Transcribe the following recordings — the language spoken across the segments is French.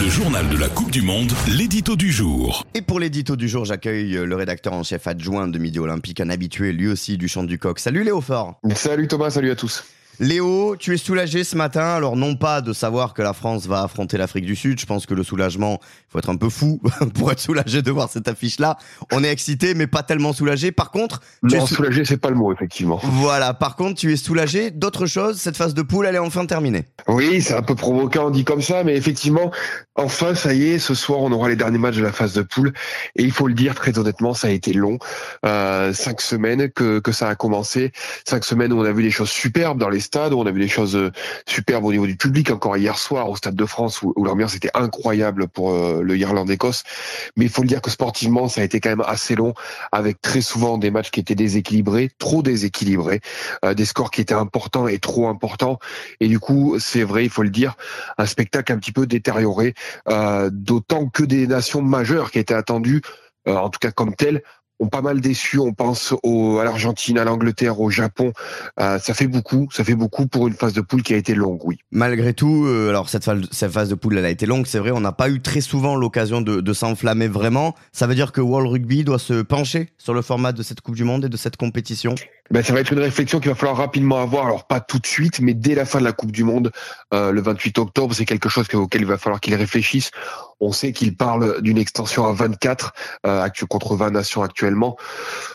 Le journal de la Coupe du Monde, l'édito du jour. Et pour l'édito du jour, j'accueille le rédacteur en chef adjoint de Midi Olympique, un habitué lui aussi du chant du coq. Salut Léo Fort. Salut Thomas, salut à tous. Léo, tu es soulagé ce matin, alors non pas de savoir que la France va affronter l'Afrique du Sud, je pense que le soulagement, il faut être un peu fou pour être soulagé de voir cette affiche-là. On est excité, mais pas tellement soulagé. Par contre... Tu non, es soulagé, c'est pas le mot, effectivement. Voilà, par contre, tu es soulagé d'autre chose, cette phase de poule, elle est enfin terminée. Oui, c'est un peu provoquant, dit comme ça, mais effectivement, enfin, ça y est, ce soir, on aura les derniers matchs de la phase de poule, et il faut le dire très honnêtement, ça a été long. Euh, cinq semaines que, que ça a commencé, cinq semaines où on a vu des choses superbes dans les on a vu des choses euh, superbes au niveau du public, encore hier soir au Stade de France, où, l'ambiance était incroyable pour euh, le Irlande-Écosse. Mais il faut le dire que sportivement, ça a été quand même assez long, avec très souvent des matchs qui étaient déséquilibrés, trop déséquilibrés, euh, des scores qui étaient importants et trop importants. Et du coup, c'est vrai, il faut le dire, un spectacle un petit peu détérioré, d'autant que des nations majeures qui étaient attendues, en tout cas comme telles, ont pas mal déçu. On pense au, à l'Argentine, à l'Angleterre, au Japon. Euh, ça fait beaucoup, ça fait beaucoup pour une phase de poule qui a été longue, oui. Malgré tout, euh, alors cette phase, cette phase de poule, elle a été longue, c'est vrai. On n'a pas eu très souvent l'occasion de, de s'enflammer vraiment. Ça veut dire que World Rugby doit se pencher sur le format de cette Coupe du Monde et de cette compétition? Ben, ça va être une réflexion qu'il va falloir rapidement avoir. Alors pas tout de suite, mais dès la fin de la Coupe du Monde, euh, le 28 octobre, c'est quelque chose auquel il va falloir qu'il réfléchisse. On sait qu'il parle d'une extension à 24 euh, contre 20 nations actuellement.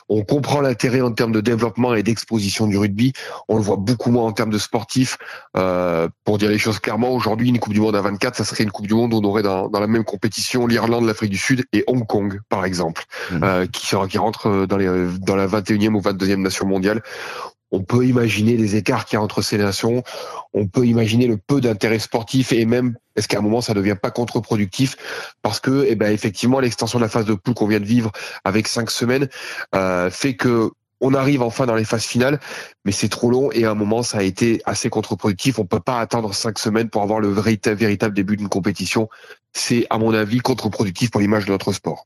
On comprend l'intérêt en termes de développement et d'exposition du rugby. On le voit beaucoup moins en termes de sportifs. Euh, pour dire les choses clairement, aujourd'hui, une Coupe du Monde à 24, ça serait une Coupe du Monde où on aurait dans, dans la même compétition l'Irlande, l'Afrique du Sud et Hong Kong, par exemple, mmh. euh, qui, sera, qui rentre dans, les, dans la 21e ou 22e nation mondiale on peut imaginer les écarts qu'il y a entre ces nations, on peut imaginer le peu d'intérêt sportif et même est-ce qu'à un moment ça ne devient pas contre-productif parce que eh ben effectivement l'extension de la phase de poule qu'on vient de vivre avec cinq semaines euh, fait que on arrive enfin dans les phases finales, mais c'est trop long et à un moment ça a été assez contre-productif. On peut pas attendre cinq semaines pour avoir le véritable début d'une compétition. C'est à mon avis contre-productif pour l'image de notre sport.